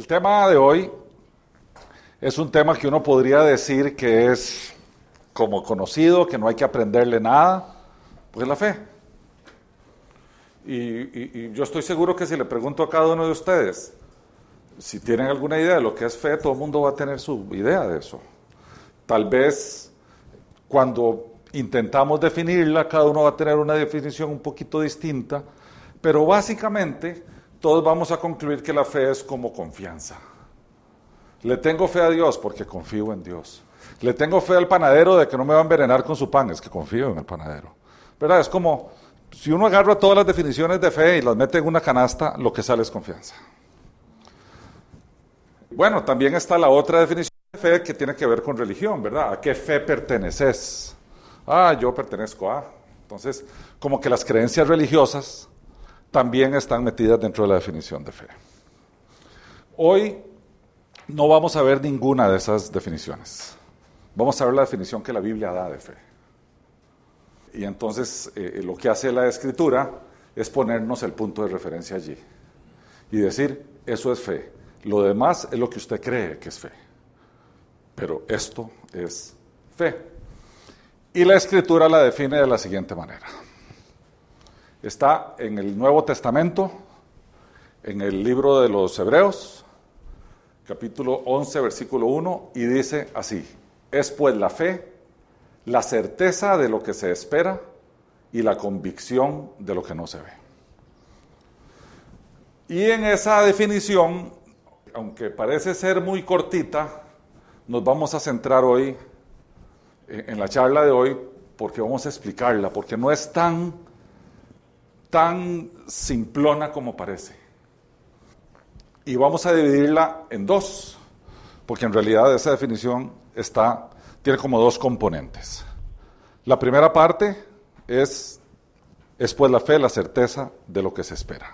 El tema de hoy es un tema que uno podría decir que es como conocido, que no hay que aprenderle nada, pues la fe. Y, y, yo estoy seguro que si le pregunto a cada uno de ustedes si tienen alguna idea de lo que es fe, todo el mundo va a tener su idea de eso. Tal vez cuando intentamos definirla, cada uno va a tener una definición un poquito distinta, pero básicamente todos vamos a concluir que la fe es como confianza. Le tengo fe a Dios porque confío en Dios. Le tengo fe al panadero de que no me va a envenenar con su pan, es que confío en el panadero. ¿Verdad? Es como si uno agarra todas las definiciones de fe y las mete en una canasta, lo que sale es confianza. Bueno, también está la otra definición de fe que tiene que ver con religión, ¿verdad? ¿A qué fe perteneces? Ah, yo pertenezco a. Entonces, como que las creencias religiosas también están metidas dentro de la definición de fe. Hoy no vamos a ver ninguna de esas definiciones. Vamos a ver la definición que la Biblia da de fe. Y entonces eh, lo que hace la escritura es ponernos el punto de referencia allí y decir, eso es fe. Lo demás es lo que usted cree que es fe. Pero esto es fe. Y la escritura la define de la siguiente manera. Está en el Nuevo Testamento, en el libro de los Hebreos, capítulo 11, versículo 1, y dice así, es pues la fe, la certeza de lo que se espera y la convicción de lo que no se ve. Y en esa definición, aunque parece ser muy cortita, nos vamos a centrar hoy en la charla de hoy porque vamos a explicarla, porque no es tan, tan simplona como parece. Y vamos a dividirla en dos, porque en realidad esa definición está, tiene como dos componentes. La primera parte es, es pues la fe, la certeza de lo que se espera.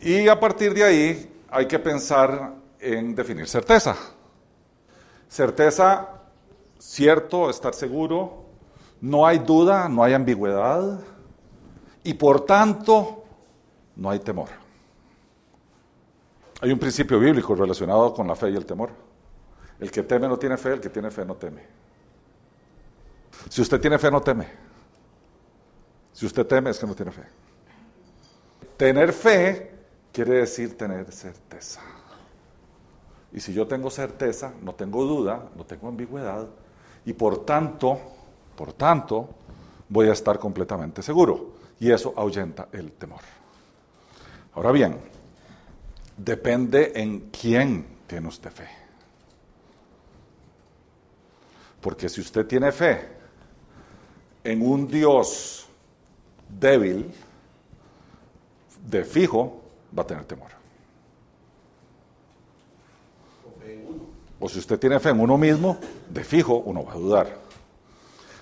Y a partir de ahí hay que pensar en definir certeza. Certeza cierto, estar seguro, no hay duda, no hay ambigüedad y por tanto no hay temor. Hay un principio bíblico relacionado con la fe y el temor. El que teme no tiene fe, el que tiene fe no teme. Si usted tiene fe, no teme. Si usted teme, es que no tiene fe. Tener fe quiere decir tener certeza. Y si yo tengo certeza, no tengo duda, no tengo ambigüedad, y por tanto, por tanto, voy a estar completamente seguro. Y eso ahuyenta el temor. Ahora bien, depende en quién tiene usted fe. Porque si usted tiene fe en un Dios débil, de fijo, va a tener temor. O si usted tiene fe en uno mismo, de fijo uno va a dudar.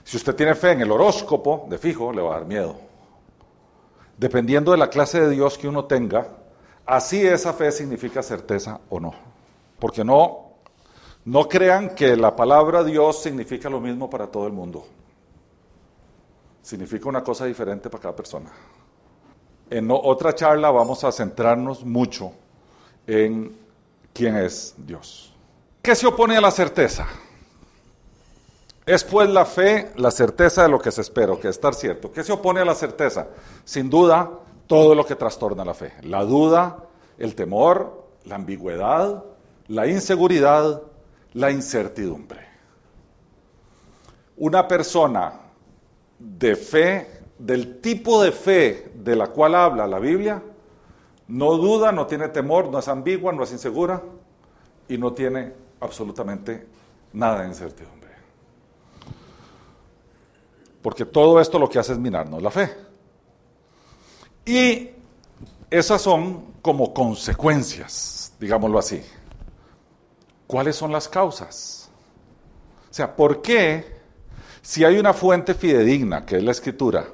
Si usted tiene fe en el horóscopo, de fijo le va a dar miedo. Dependiendo de la clase de Dios que uno tenga, así esa fe significa certeza o no. Porque no, no crean que la palabra Dios significa lo mismo para todo el mundo. Significa una cosa diferente para cada persona. En otra charla vamos a centrarnos mucho en quién es Dios. ¿Qué se opone a la certeza? Es pues la fe, la certeza de lo que se espera, que estar cierto. ¿Qué se opone a la certeza? Sin duda, todo lo que trastorna la fe. La duda, el temor, la ambigüedad, la inseguridad, la incertidumbre. Una persona de fe, del tipo de fe de la cual habla la Biblia, no duda, no tiene temor, no es ambigua, no es insegura y no tiene absolutamente nada de incertidumbre. Porque todo esto lo que hace es minarnos la fe. Y esas son como consecuencias, digámoslo así. ¿Cuáles son las causas? O sea, ¿por qué si hay una fuente fidedigna, que es la escritura,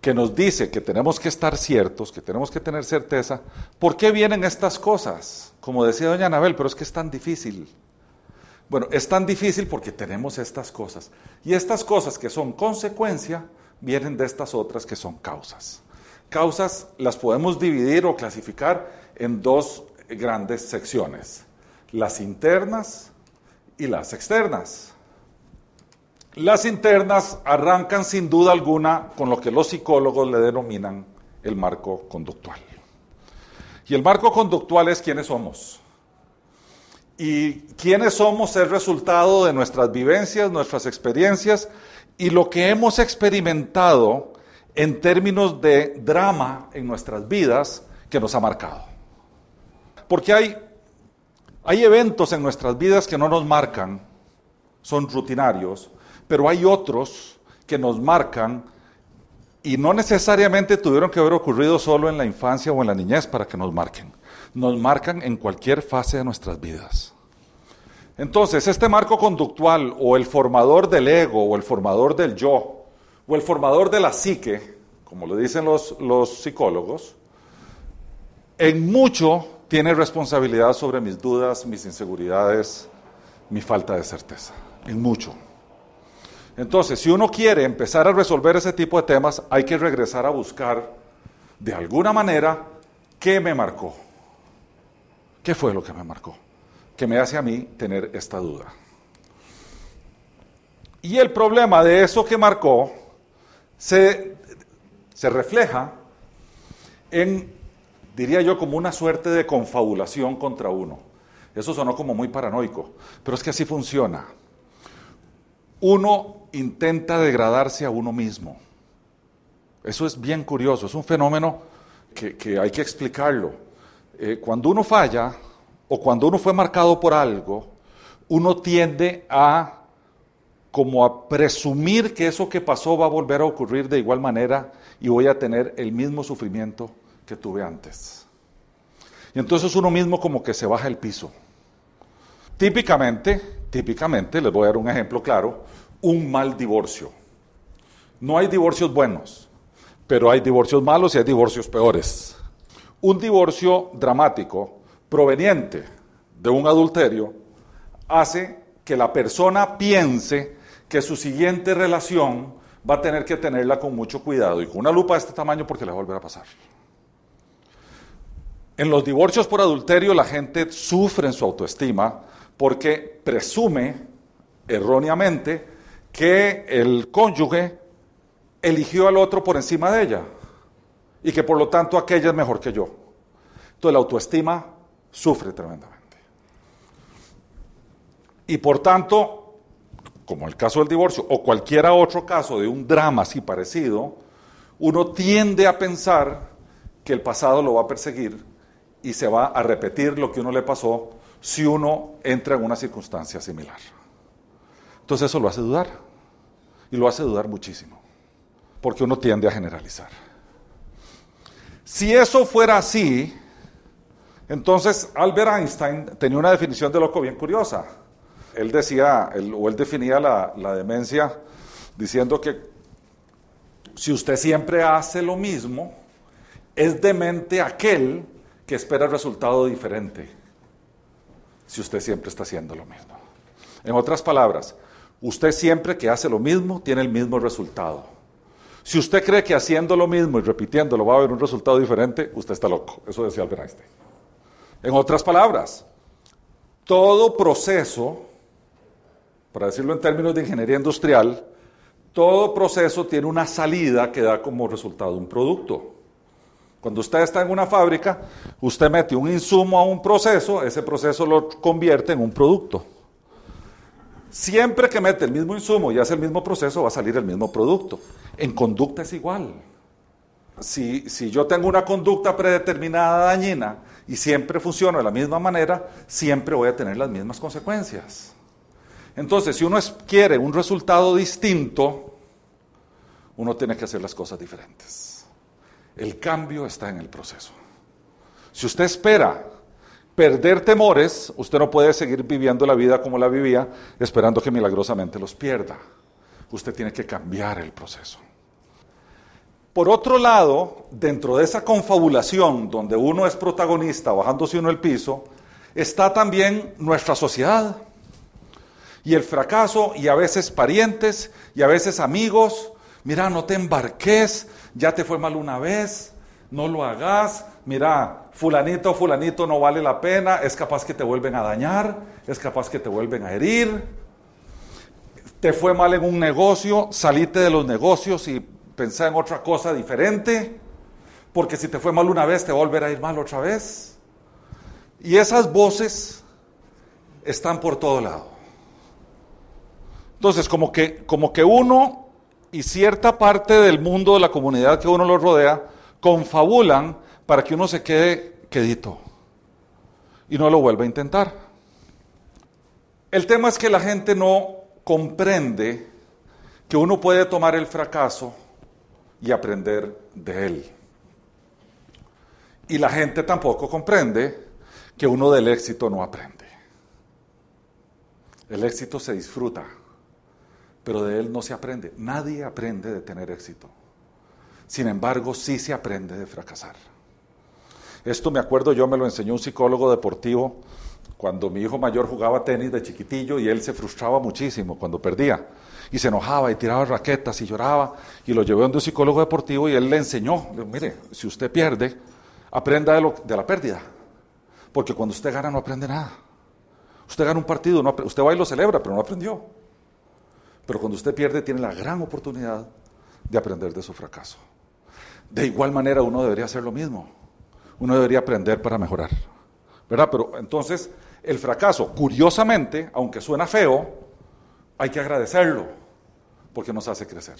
que nos dice que tenemos que estar ciertos, que tenemos que tener certeza, ¿por qué vienen estas cosas? Como decía doña Anabel, pero es que es tan difícil. Bueno, es tan difícil porque tenemos estas cosas. Y estas cosas que son consecuencia vienen de estas otras que son causas. Causas las podemos dividir o clasificar en dos grandes secciones, las internas y las externas. Las internas arrancan sin duda alguna con lo que los psicólogos le denominan el marco conductual. Y el marco conductual es quiénes somos. Y quiénes somos es resultado de nuestras vivencias, nuestras experiencias y lo que hemos experimentado en términos de drama en nuestras vidas que nos ha marcado. Porque hay, hay eventos en nuestras vidas que no nos marcan, son rutinarios, pero hay otros que nos marcan y no necesariamente tuvieron que haber ocurrido solo en la infancia o en la niñez para que nos marquen. Nos marcan en cualquier fase de nuestras vidas. Entonces, este marco conductual o el formador del ego o el formador del yo o el formador de la psique, como lo dicen los, los psicólogos, en mucho tiene responsabilidad sobre mis dudas, mis inseguridades, mi falta de certeza. En mucho. Entonces, si uno quiere empezar a resolver ese tipo de temas, hay que regresar a buscar de alguna manera qué me marcó. ¿Qué fue lo que me marcó? Que me hace a mí tener esta duda. Y el problema de eso que marcó se, se refleja en, diría yo, como una suerte de confabulación contra uno. Eso sonó como muy paranoico, pero es que así funciona. Uno intenta degradarse a uno mismo. Eso es bien curioso, es un fenómeno que, hay que explicarlo. Eh, cuando uno falla o cuando uno fue marcado por algo, uno tiende a como a presumir que eso que pasó va a volver a ocurrir de igual manera y voy a tener el mismo sufrimiento que tuve antes. Y entonces uno mismo como que se baja el piso. Típicamente, típicamente, les voy a dar un ejemplo claro, un mal divorcio. No hay divorcios buenos, pero hay divorcios malos y hay divorcios peores. Un divorcio dramático proveniente de un adulterio hace que la persona piense que su siguiente relación va a tener que tenerla con mucho cuidado y con una lupa de este tamaño porque le va a volver a pasar. En los divorcios por adulterio la gente sufre en su autoestima porque presume erróneamente que el cónyuge eligió al otro por encima de ella y que por lo tanto aquella es mejor que yo. Entonces la autoestima sufre tremendamente. Y por tanto, como el caso del divorcio o cualquier otro caso de un drama así parecido, uno tiende a pensar que el pasado lo va a perseguir y se va a repetir lo que uno le pasó si uno entra en una circunstancia similar. Entonces eso lo hace dudar y lo hace dudar muchísimo, porque uno tiende a generalizar. Si eso fuera así, entonces Albert Einstein tenía una definición de loco bien curiosa. Él decía, o él definía la, la demencia diciendo que si usted siempre hace lo mismo, es demente aquel que espera el resultado diferente. Si usted siempre está haciendo lo mismo. En otras palabras, Usted siempre que hace lo mismo tiene el mismo resultado. Si usted cree que haciendo lo mismo y repitiéndolo va a haber un resultado diferente, usted está loco. Eso decía Albert Einstein. En otras palabras, todo proceso, para decirlo en términos de ingeniería industrial, todo proceso tiene una salida que da como resultado un producto. Cuando usted está en una fábrica, usted mete un insumo a un proceso, ese proceso lo convierte en un producto. Siempre que mete el mismo insumo y hace el mismo proceso, va a salir el mismo producto. En conducta es igual. Si, si, yo tengo una conducta predeterminada dañina y siempre funciona de la misma manera, siempre voy a tener las mismas consecuencias. Entonces, si uno quiere un resultado distinto, uno tiene que hacer las cosas diferentes. El cambio está en el proceso. Si usted espera perder temores, usted no puede seguir viviendo la vida como la vivía, esperando que milagrosamente los pierda. Usted tiene que cambiar el proceso. Por otro lado, dentro de esa confabulación donde uno es protagonista bajándose uno el piso, está también nuestra sociedad. Y el fracaso, y a veces parientes, y a veces amigos. Mira, no te embarques, ya te fue mal una vez, no lo hagas, mira, fulanito fulanito no vale la pena, es capaz que te vuelven a dañar, es capaz que te vuelven a herir, te fue mal en un negocio, salite de los negocios y pensá en otra cosa diferente, porque si te fue mal una vez, te va a volver a ir mal otra vez. Y esas voces están por todo lado. Entonces, como que, como que uno y cierta parte del mundo de la comunidad que uno lo rodea confabulan para que uno se quede quedito y no lo vuelva a intentar. El tema es que la gente no comprende que uno puede tomar el fracaso y aprender de él. Y la gente tampoco comprende que uno del éxito no aprende. El éxito se disfruta, pero de él no se aprende. Nadie aprende de tener éxito. Sin embargo, sí se aprende de fracasar. Esto me acuerdo, yo me lo enseñó un psicólogo deportivo cuando mi hijo mayor jugaba tenis de chiquitillo y él se frustraba muchísimo cuando perdía. Y se enojaba y tiraba raquetas y lloraba. Y lo llevé donde un psicólogo deportivo y él le enseñó, mire, si usted pierde, aprenda de, de la pérdida. Porque cuando usted gana no aprende nada. Usted gana un partido, no, usted va y lo celebra, pero no aprendió. Pero cuando usted pierde tiene la gran oportunidad de aprender de su fracaso. De igual manera uno debería hacer lo mismo. Uno debería aprender para mejorar. ¿Verdad? Pero entonces el fracaso, curiosamente, aunque suena feo, hay que agradecerlo porque nos hace crecer.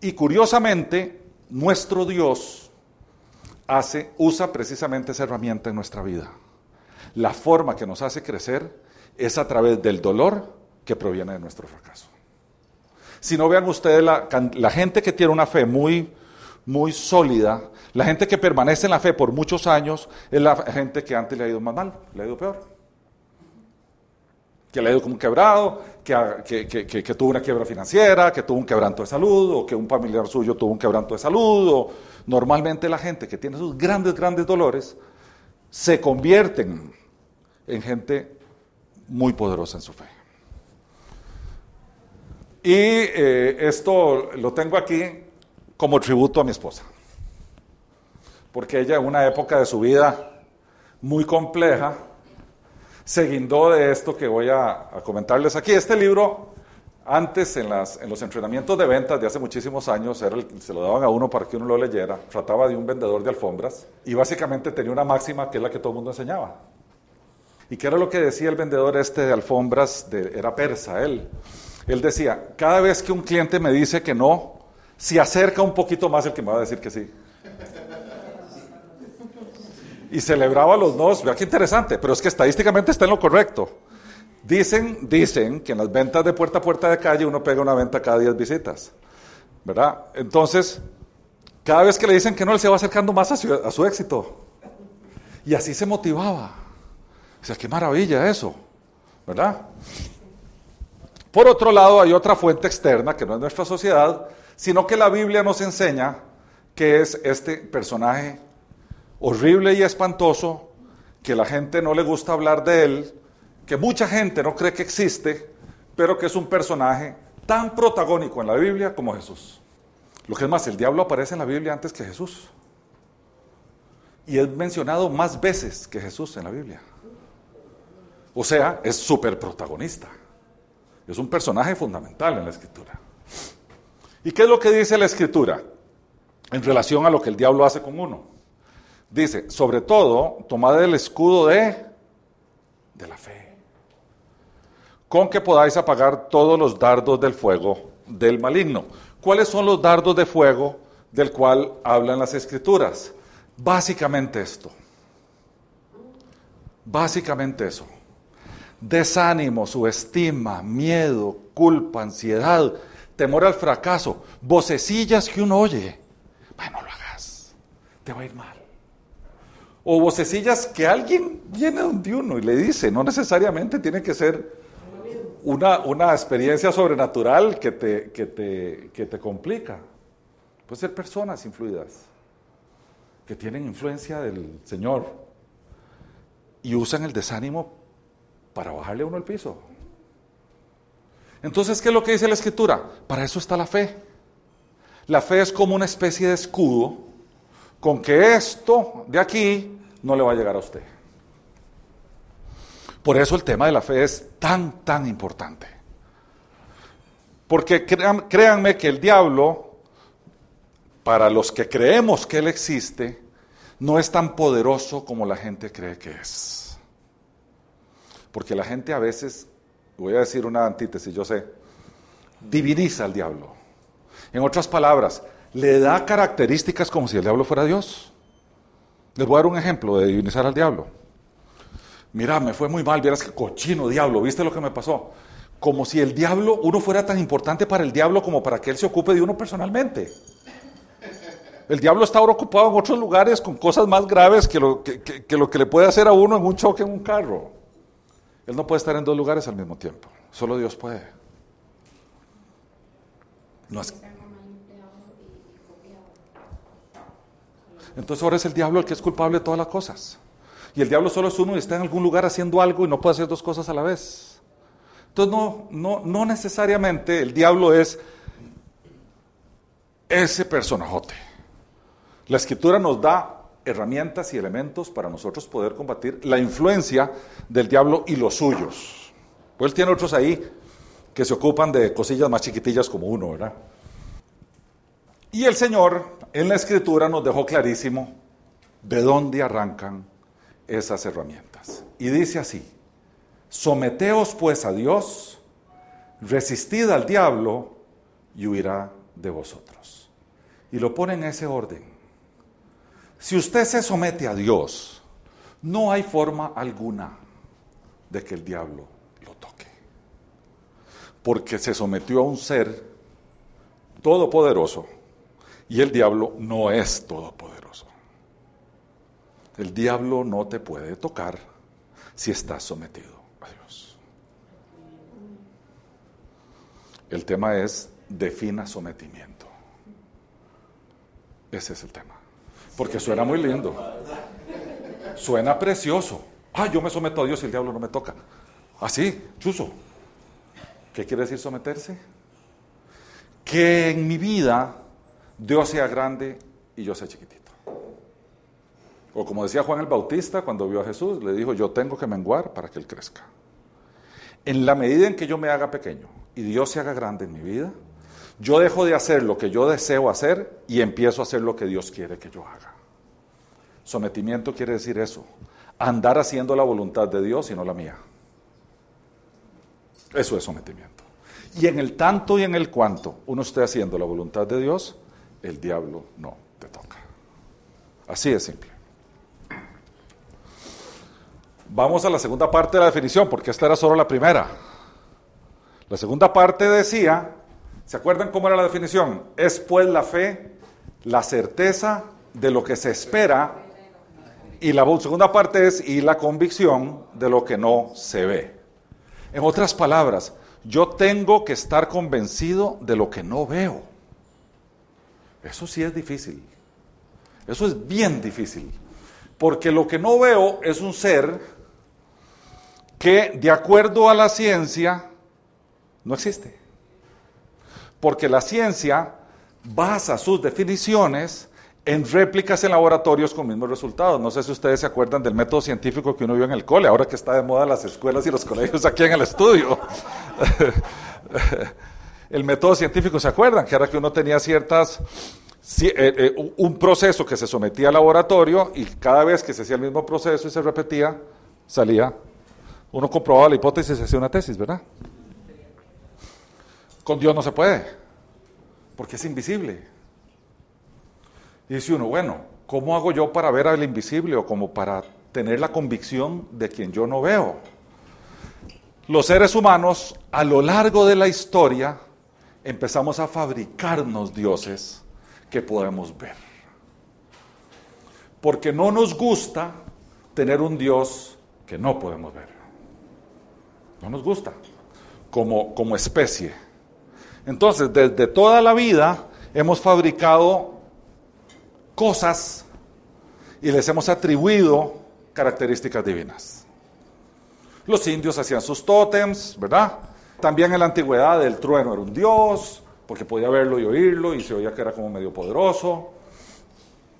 Y curiosamente, nuestro Dios hace, usa precisamente esa herramienta en nuestra vida. La forma que nos hace crecer es a través del dolor que proviene de nuestro fracaso. Si no vean ustedes la, la gente que tiene una fe muy muy sólida, la gente que permanece en la fe por muchos años es la gente que antes le ha ido más mal, le ha ido peor. Que le ha ido como quebrado, que, tuvo una quiebra financiera, que tuvo un quebranto de salud, o que un familiar suyo tuvo un quebranto de salud. O normalmente la gente que tiene esos grandes, grandes dolores se convierten en gente muy poderosa en su fe. Y eh, esto lo tengo aquí como tributo a mi esposa. Porque ella en una época de su vida muy compleja se guindó de esto que voy a, comentarles aquí. Este libro, antes en, las, en, los entrenamientos de ventas de hace muchísimos años, era se lo daban a uno para que uno lo leyera. Trataba de un vendedor de alfombras y básicamente tenía una máxima que es la que todo el mundo enseñaba. ¿Y qué era lo que decía el vendedor este de alfombras? De, era persa, él. Él decía, cada vez que un cliente me dice que no, se acerca un poquito más el que me va a decir que sí. Y celebraba los dos, vea qué interesante, pero es que estadísticamente está en lo correcto. Dicen, dicen que en las ventas de puerta a puerta de calle uno pega una venta cada 10 visitas, ¿verdad? Entonces, cada vez que le dicen que no, él se va acercando más a su, a su éxito. Y así se motivaba. O sea, qué maravilla eso, ¿verdad? Por otro lado, hay otra fuente externa que no es nuestra sociedad, sino que la Biblia nos enseña que es este personaje horrible y espantoso, que la gente no le gusta hablar de él, que mucha gente no cree que existe, pero que es un personaje tan protagónico en la Biblia como Jesús. Lo que es más, el diablo aparece en la Biblia antes que Jesús. Y es mencionado más veces que Jesús en la Biblia. O sea, es súper protagonista. Es un personaje fundamental en la escritura. ¿Y qué es lo que dice la escritura en relación a lo que el diablo hace con uno? Dice, sobre todo, tomad el escudo de, de la fe, con que podáis apagar todos los dardos del fuego del maligno. ¿Cuáles son los dardos de fuego del cual hablan las escrituras? Básicamente esto. Básicamente eso. Desánimo, subestima, miedo, culpa, ansiedad, temor al fracaso, vocecillas que uno oye. Bueno, lo hagas, te va a ir mal. O vocecillas que alguien viene donde uno y le dice, no necesariamente tiene que ser una, una experiencia sobrenatural que te, que, te, que te complica. Puede ser personas influidas que tienen influencia del Señor y usan el desánimo para bajarle a uno el piso. Entonces, ¿qué es lo que dice la escritura? Para eso está la fe. La fe es como una especie de escudo con que esto de aquí no le va a llegar a usted. Por eso el tema de la fe es tan, tan importante. Porque créanme que el diablo, para los que creemos que él existe, no es tan poderoso como la gente cree que es. Porque la gente a veces, voy a decir una antítesis, yo sé, diviniza al diablo. En otras palabras, le da características como si el diablo fuera Dios. Les voy a dar un ejemplo de divinizar al diablo. Mira, me fue muy mal, vieras que cochino diablo, ¿viste lo que me pasó? Como si el diablo, uno fuera tan importante para el diablo como para que él se ocupe de uno personalmente. El diablo está ahora ocupado en otros lugares con cosas más graves que lo que, lo que le puede hacer a uno en un choque en un carro. Él no puede estar en dos lugares al mismo tiempo. Solo Dios puede. Entonces ahora es el diablo el que es culpable de todas las cosas. Y el diablo solo es uno y está en algún lugar haciendo algo y no puede hacer dos cosas a la vez. Entonces no, no, no necesariamente el diablo es ese personajote. La escritura nos da herramientas y elementos para nosotros poder combatir la influencia del diablo y los suyos. Pues él tiene otros ahí que se ocupan de cosillas más chiquitillas como uno, ¿verdad? Y el Señor en la escritura nos dejó clarísimo de dónde arrancan esas herramientas. Y dice así, someteos pues a Dios, resistid al diablo y huirá de vosotros. Y lo pone en ese orden. Si usted se somete a Dios, no hay forma alguna de que el diablo lo toque. Porque se sometió a un ser todopoderoso y el diablo no es todopoderoso. El diablo no te puede tocar si estás sometido a Dios. El tema es defina sometimiento. Ese es el tema. Porque suena muy lindo. Suena precioso. Ah, yo me someto a Dios y el diablo no me toca. Así, chuzo. ¿Qué quiere decir someterse? Que en mi vida Dios sea grande y yo sea chiquitito. O como decía Juan el Bautista cuando vio a Jesús, le dijo, yo tengo que menguar para que Él crezca. En la medida en que yo me haga pequeño y Dios se haga grande en mi vida, yo dejo de hacer lo que yo deseo hacer y empiezo a hacer lo que Dios quiere que yo haga. Sometimiento quiere decir eso, andar haciendo la voluntad de Dios y no la mía. Eso es sometimiento. Y en el tanto y en el cuanto uno esté haciendo la voluntad de Dios, el diablo no te toca. Así de simple. Vamos a la segunda parte de la definición, porque esta era solo la primera. La segunda parte decía, ¿se acuerdan cómo era la definición? Es pues la fe, la certeza de lo que se espera, y la segunda parte es y la convicción de lo que no se ve. En otras palabras, yo tengo que estar convencido de lo que no veo. Eso sí es difícil. Eso es bien difícil. Porque lo que no veo es un ser que, de acuerdo a la ciencia, no existe. Porque la ciencia basa sus definiciones en réplicas en laboratorios con mismos resultados. No sé si ustedes se acuerdan del método científico que uno vio en el cole, ahora que está de moda las escuelas y los colegios aquí en el estudio. el método científico, ¿se acuerdan? Que era que uno tenía ciertas, eh, eh, un proceso que se sometía al laboratorio y cada vez que se hacía el mismo proceso y se repetía, salía, uno comprobaba la hipótesis y se hacía una tesis, ¿verdad? Con Dios no se puede, porque es invisible. Y dice uno, bueno, ¿cómo hago yo para ver al invisible o como para tener la convicción de quien yo no veo? Los seres humanos a lo largo de la historia empezamos a fabricarnos dioses que podemos ver. Porque no nos gusta tener un Dios que no podemos ver. No nos gusta como, como especie. Entonces, desde toda la vida hemos fabricado cosas y les hemos atribuido características divinas. Los indios hacían sus tótems, ¿verdad? También en la antigüedad el trueno era un dios, porque podía verlo y oírlo y se oía que era como medio poderoso.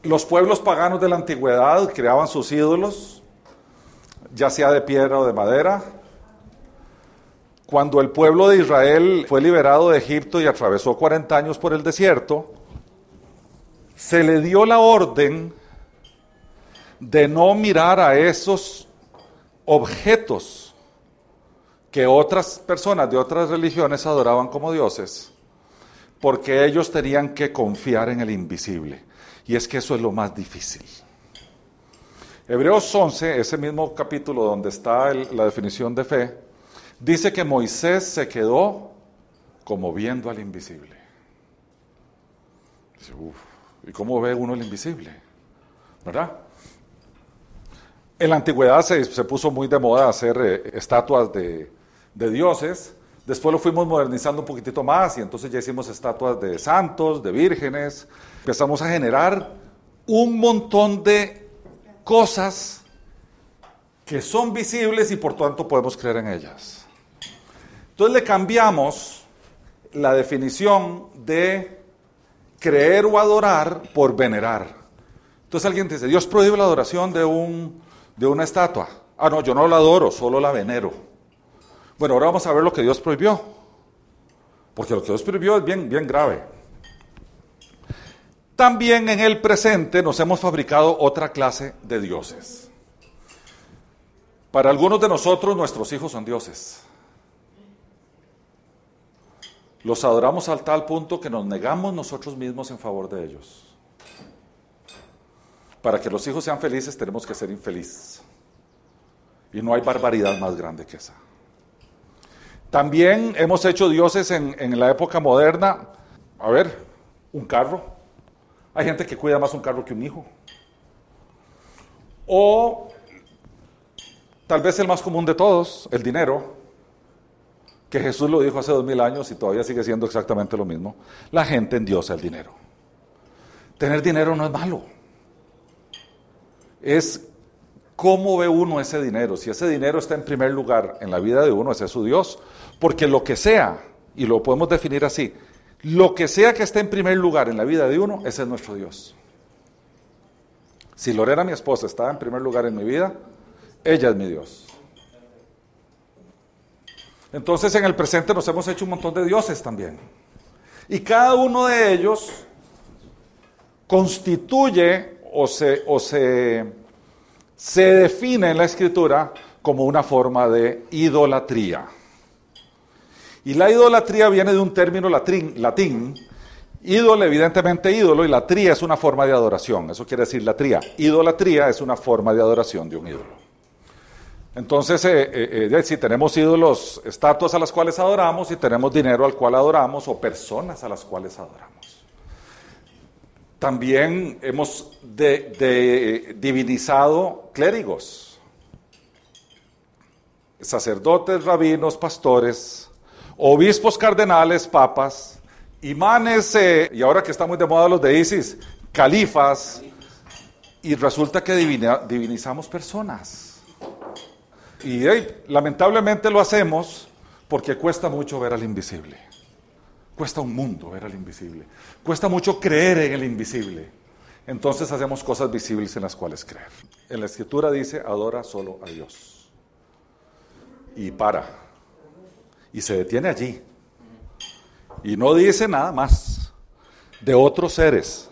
Los pueblos paganos de la antigüedad creaban sus ídolos, ya sea de piedra o de madera. Cuando el pueblo de Israel fue liberado de Egipto y atravesó 40 años por el desierto, se le dio la orden de no mirar a esos objetos que otras personas de otras religiones adoraban como dioses, porque ellos tenían que confiar en el invisible. Y es que eso es lo más difícil. Hebreos 11, ese mismo capítulo donde está la definición de fe, dice que Moisés se quedó como viendo al invisible. ¿Y cómo ve uno el invisible? ¿Verdad? En la antigüedad se, puso muy de moda hacer eh, estatuas de, de dioses. Después lo fuimos modernizando un poquitito más y entonces ya hicimos estatuas de santos, de vírgenes. Empezamos a generar un montón de cosas que son visibles y por tanto podemos creer en ellas. Entonces le cambiamos la definición de creer o adorar por venerar. Entonces alguien dice, Dios prohíbe la adoración de un de una estatua. Ah, no, yo no la adoro, solo la venero. Bueno, ahora vamos a ver lo que Dios prohibió. Porque lo que Dios prohibió es bien, bien grave. También en el presente nos hemos fabricado otra clase de dioses. Para algunos de nosotros nuestros hijos son dioses. Los adoramos al tal punto que nos negamos nosotros mismos en favor de ellos. Para que los hijos sean felices tenemos que ser infelices. Y no hay barbaridad más grande que esa. También hemos hecho dioses en, la época moderna. A ver, un carro. Hay gente que cuida más un carro que un hijo. O tal vez el más común de todos, el dinero, que Jesús lo dijo hace dos mil años y todavía sigue siendo exactamente lo mismo. La gente endiosa el dinero. Tener dinero no es malo es cómo ve uno ese dinero. Si ese dinero está en primer lugar en la vida de uno, ese es su Dios. Porque lo que sea, y lo podemos definir así, lo que sea que esté en primer lugar en la vida de uno, ese es nuestro Dios. Si Lorena, mi esposa, está en primer lugar en mi vida, ella es mi Dios. Entonces en el presente nos hemos hecho un montón de dioses también. Y cada uno de ellos constituye o se, o se, se define en la escritura como una forma de idolatría. Y la idolatría viene de un término latín, latín ídolo, evidentemente ídolo, y latría es una forma de adoración, eso quiere decir latría. Idolatría es una forma de adoración de un ídolo. Entonces, eh, eh, eh, si tenemos ídolos, estatuas a las cuales adoramos, y tenemos dinero al cual adoramos, o personas a las cuales adoramos. También hemos divinizado clérigos, sacerdotes, rabinos, pastores, obispos, cardenales, papas, imanes, y ahora que está muy de moda los de ISIS, califas, y resulta que divinizamos personas. Y lamentablemente lo hacemos porque cuesta mucho ver al invisible. Cuesta un mundo ver al invisible. Cuesta mucho creer en el invisible. Entonces hacemos cosas visibles en las cuales creer. En la escritura dice, adora solo a Dios. Y para. Y se detiene allí. Y no dice nada más de otros seres.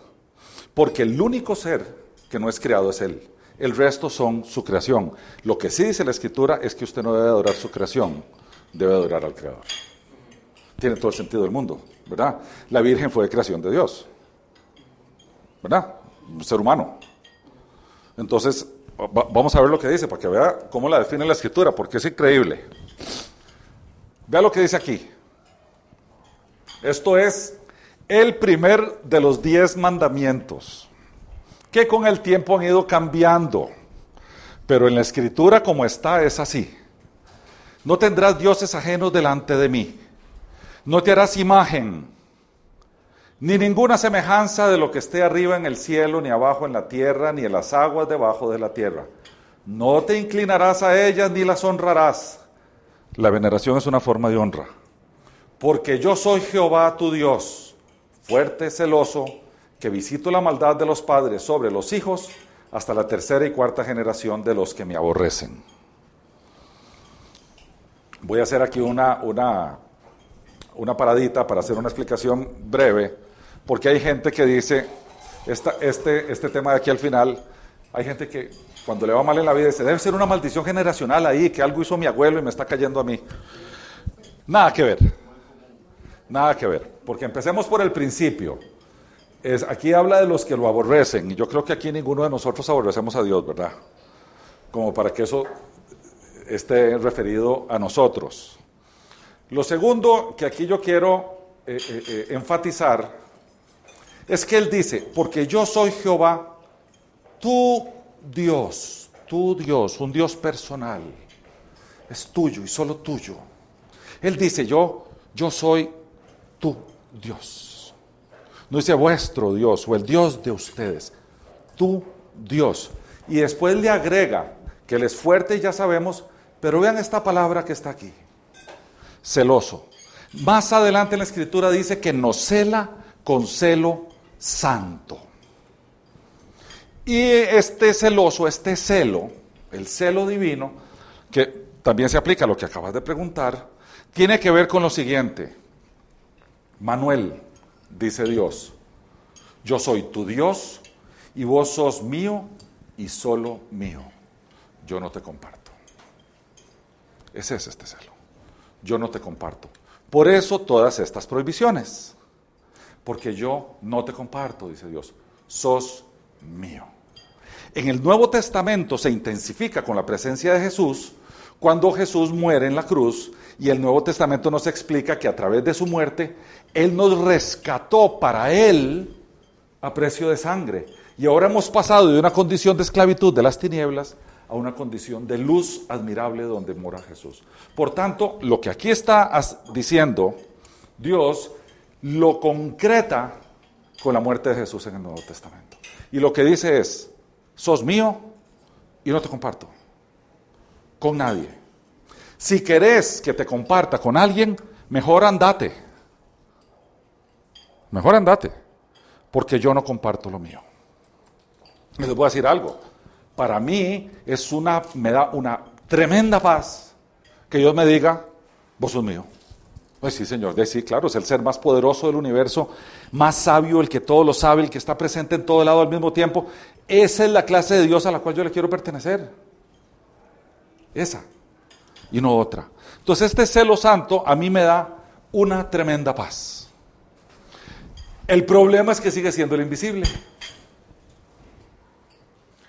Porque el único ser que no es creado es Él. El resto son su creación. Lo que sí dice la escritura es que usted no debe adorar su creación, debe adorar al Creador tiene todo el sentido del mundo, ¿verdad? La Virgen fue creación de Dios, ¿verdad? Un ser humano. Entonces, vamos a ver lo que dice, para que vea cómo la define la escritura, porque es increíble. Vea lo que dice aquí. Esto es el primer de los diez mandamientos, que con el tiempo han ido cambiando, pero en la escritura como está es así. No tendrás dioses ajenos delante de mí. No te harás imagen, ni ninguna semejanza de lo que esté arriba en el cielo, ni abajo en la tierra, ni en las aguas debajo de la tierra. No te inclinarás a ellas ni las honrarás. La veneración es una forma de honra. Porque yo soy Jehová tu Dios, fuerte, celoso, que visito la maldad de los padres sobre los hijos hasta la tercera y cuarta generación de los que me aborrecen. Voy a hacer aquí una, una, una paradita para hacer una explicación breve, porque hay gente que dice, este, este tema de aquí al final, hay gente que cuando le va mal en la vida dice, debe ser una maldición generacional ahí, que algo hizo mi abuelo y me está cayendo a mí. Nada que ver, nada que ver, porque empecemos por el principio. Es, aquí habla de los que lo aborrecen, y yo creo que aquí ninguno de nosotros aborrecemos a Dios, ¿verdad? Como para que eso esté referido a nosotros. Lo segundo que aquí yo quiero eh, eh, eh, enfatizar es que Él dice, porque yo soy Jehová, tu Dios, tu Dios, un Dios personal, es tuyo y solo tuyo. Él dice, yo, yo soy tu Dios. No dice vuestro Dios o el Dios de ustedes, tu Dios. Y después le agrega que Él es fuerte y ya sabemos, pero vean esta palabra que está aquí. Celoso. Más adelante en la escritura dice que nos cela con celo santo. Y este celoso, este celo, el celo divino, que también se aplica a lo que acabas de preguntar, tiene que ver con lo siguiente. Manuel, dice Dios, yo soy tu Dios y vos sos mío y solo mío. Yo no te comparto. Ese es este celo. Yo no te comparto. Por eso todas estas prohibiciones. Porque yo no te comparto, dice Dios. Sos mío. En el Nuevo Testamento se intensifica con la presencia de Jesús cuando Jesús muere en la cruz y el Nuevo Testamento nos explica que a través de su muerte Él nos rescató para Él a precio de sangre. Y ahora hemos pasado de una condición de esclavitud de las tinieblas a una condición de luz admirable donde mora Jesús. Por tanto, lo que aquí está diciendo Dios lo concreta con la muerte de Jesús en el Nuevo Testamento. Y lo que dice es, sos mío y no te comparto con nadie. Si querés que te comparta con alguien, mejor andate. Mejor andate, porque yo no comparto lo mío. Les voy a decir algo para mí es una, me da una tremenda paz que Dios me diga, vos sos mío. Pues sí, Señor, de sí, claro, es el ser más poderoso del universo, más sabio, el que todo lo sabe, el que está presente en todo lado al mismo tiempo. Esa es la clase de Dios a la cual yo le quiero pertenecer. Esa. Y no otra. Entonces este celo santo a mí me da una tremenda paz. El problema es que sigue siendo el invisible.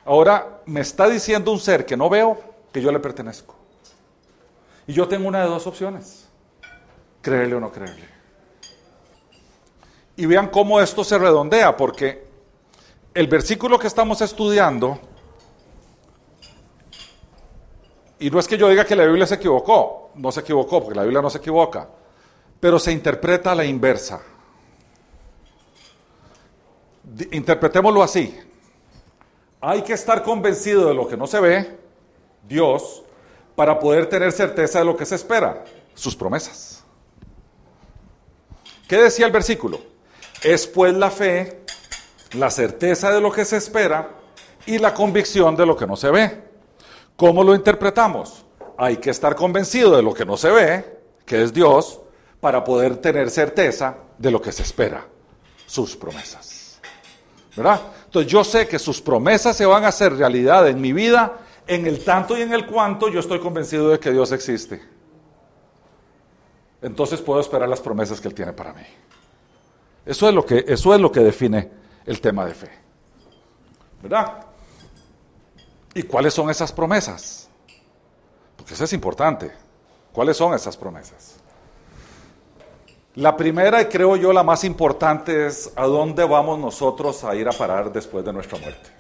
Ahora me está diciendo un ser que no veo que yo le pertenezco. Y yo tengo una de dos opciones. Creerle o no creerle. Y vean cómo esto se redondea, porque el versículo que estamos estudiando, y no es que yo diga que la Biblia se equivocó, no se equivocó, porque la Biblia no se equivoca, pero se interpreta a la inversa. Interpretémoslo así. Hay que estar convencido de lo que no se ve, Dios, para poder tener certeza de lo que se espera, sus promesas. ¿Qué decía el versículo? Es pues la fe, la certeza de lo que se espera y la convicción de lo que no se ve. ¿Cómo lo interpretamos? Hay que estar convencido de lo que no se ve, que es Dios, para poder tener certeza de lo que se espera, sus promesas. ¿Verdad? Entonces yo sé que sus promesas se van a hacer realidad en mi vida en el tanto y en el cuanto yo estoy convencido de que Dios existe. Entonces puedo esperar las promesas que Él tiene para mí. Eso es lo que, eso es lo que define el tema de fe. ¿Verdad? ¿Y cuáles son esas promesas? Porque eso es importante. ¿Cuáles son esas promesas? La primera y creo yo la más importante es a dónde vamos nosotros a ir a parar después de nuestra muerte.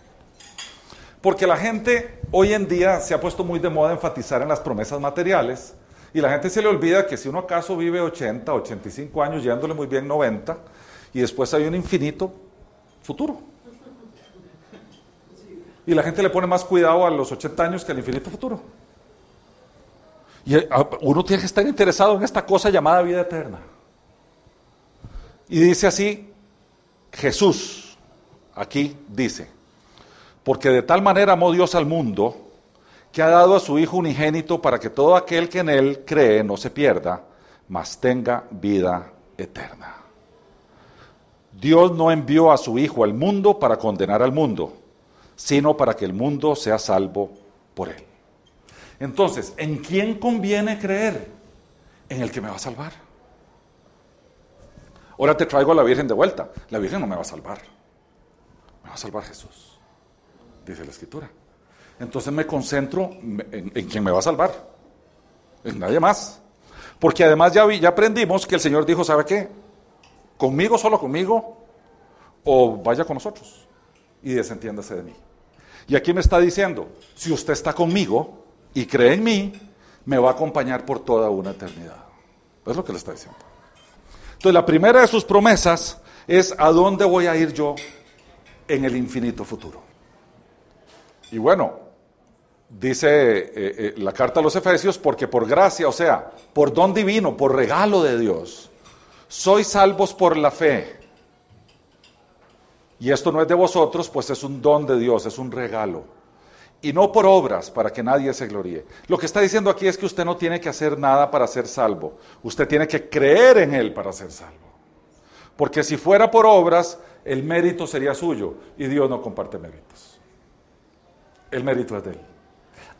Porque la gente hoy en día se ha puesto muy de moda enfatizar en las promesas materiales y la gente se le olvida que si uno acaso vive 80, 85 años, yéndole muy bien 90, y después hay un infinito futuro. Y la gente le pone más cuidado a los 80 años que al infinito futuro. Y eh, uno tiene que estar interesado en esta cosa llamada vida eterna. Y dice así, Jesús, aquí dice, porque de tal manera amó Dios al mundo que ha dado a su Hijo unigénito para que todo aquel que en él cree no se pierda, mas tenga vida eterna. Dios no envió a su Hijo al mundo para condenar al mundo, sino para que el mundo sea salvo por él. Entonces, ¿en quién conviene creer? En el que me va a salvar. Ahora te traigo a la Virgen de vuelta. La Virgen no me va a salvar. Me va a salvar Jesús, dice la Escritura. Entonces me concentro en, en quien me va a salvar, en nadie más. Porque además ya, ya aprendimos que el Señor dijo, ¿sabe qué? Conmigo, solo conmigo, o vaya con nosotros y desentiéndase de mí. Y aquí me está diciendo, si usted está conmigo y cree en mí, me va a acompañar por toda una eternidad. Es lo que le está diciendo. Entonces la primera de sus promesas es a dónde voy a ir yo en el infinito futuro. Y bueno, dice eh, eh, la carta a los Efesios, porque por gracia, o sea, por don divino, por regalo de Dios, sois salvos por la fe. Y esto no es de vosotros, pues es un don de Dios, es un regalo. Y no por obras, para que nadie se gloríe. Lo que está diciendo aquí es que usted no tiene que hacer nada para ser salvo. Usted tiene que creer en Él para ser salvo. Porque si fuera por obras, el mérito sería suyo. Y Dios no comparte méritos. El mérito es de Él.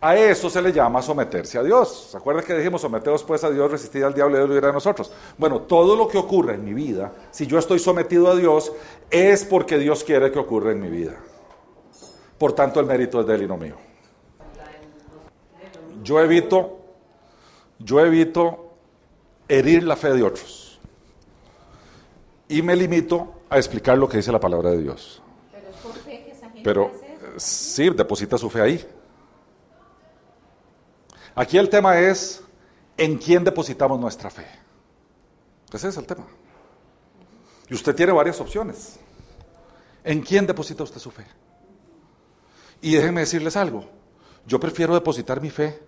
A eso se le llama someterse a Dios. ¿Se acuerdan que dijimos someteos pues a Dios, resistir al diablo y Dios lo a nosotros? Bueno, todo lo que ocurre en mi vida, si yo estoy sometido a Dios, es porque Dios quiere que ocurra en mi vida. Por tanto, el mérito es de él y no mío. Yo evito, yo evito herir la fe de otros. Y me limito a explicar lo que dice la palabra de Dios. Pero es por fe que esa gente Pero sí, deposita su fe ahí. Aquí el tema es en quién depositamos nuestra fe. Ese es el tema. Y usted tiene varias opciones. ¿En quién deposita usted su fe? Y déjenme decirles algo. Yo prefiero depositar mi fe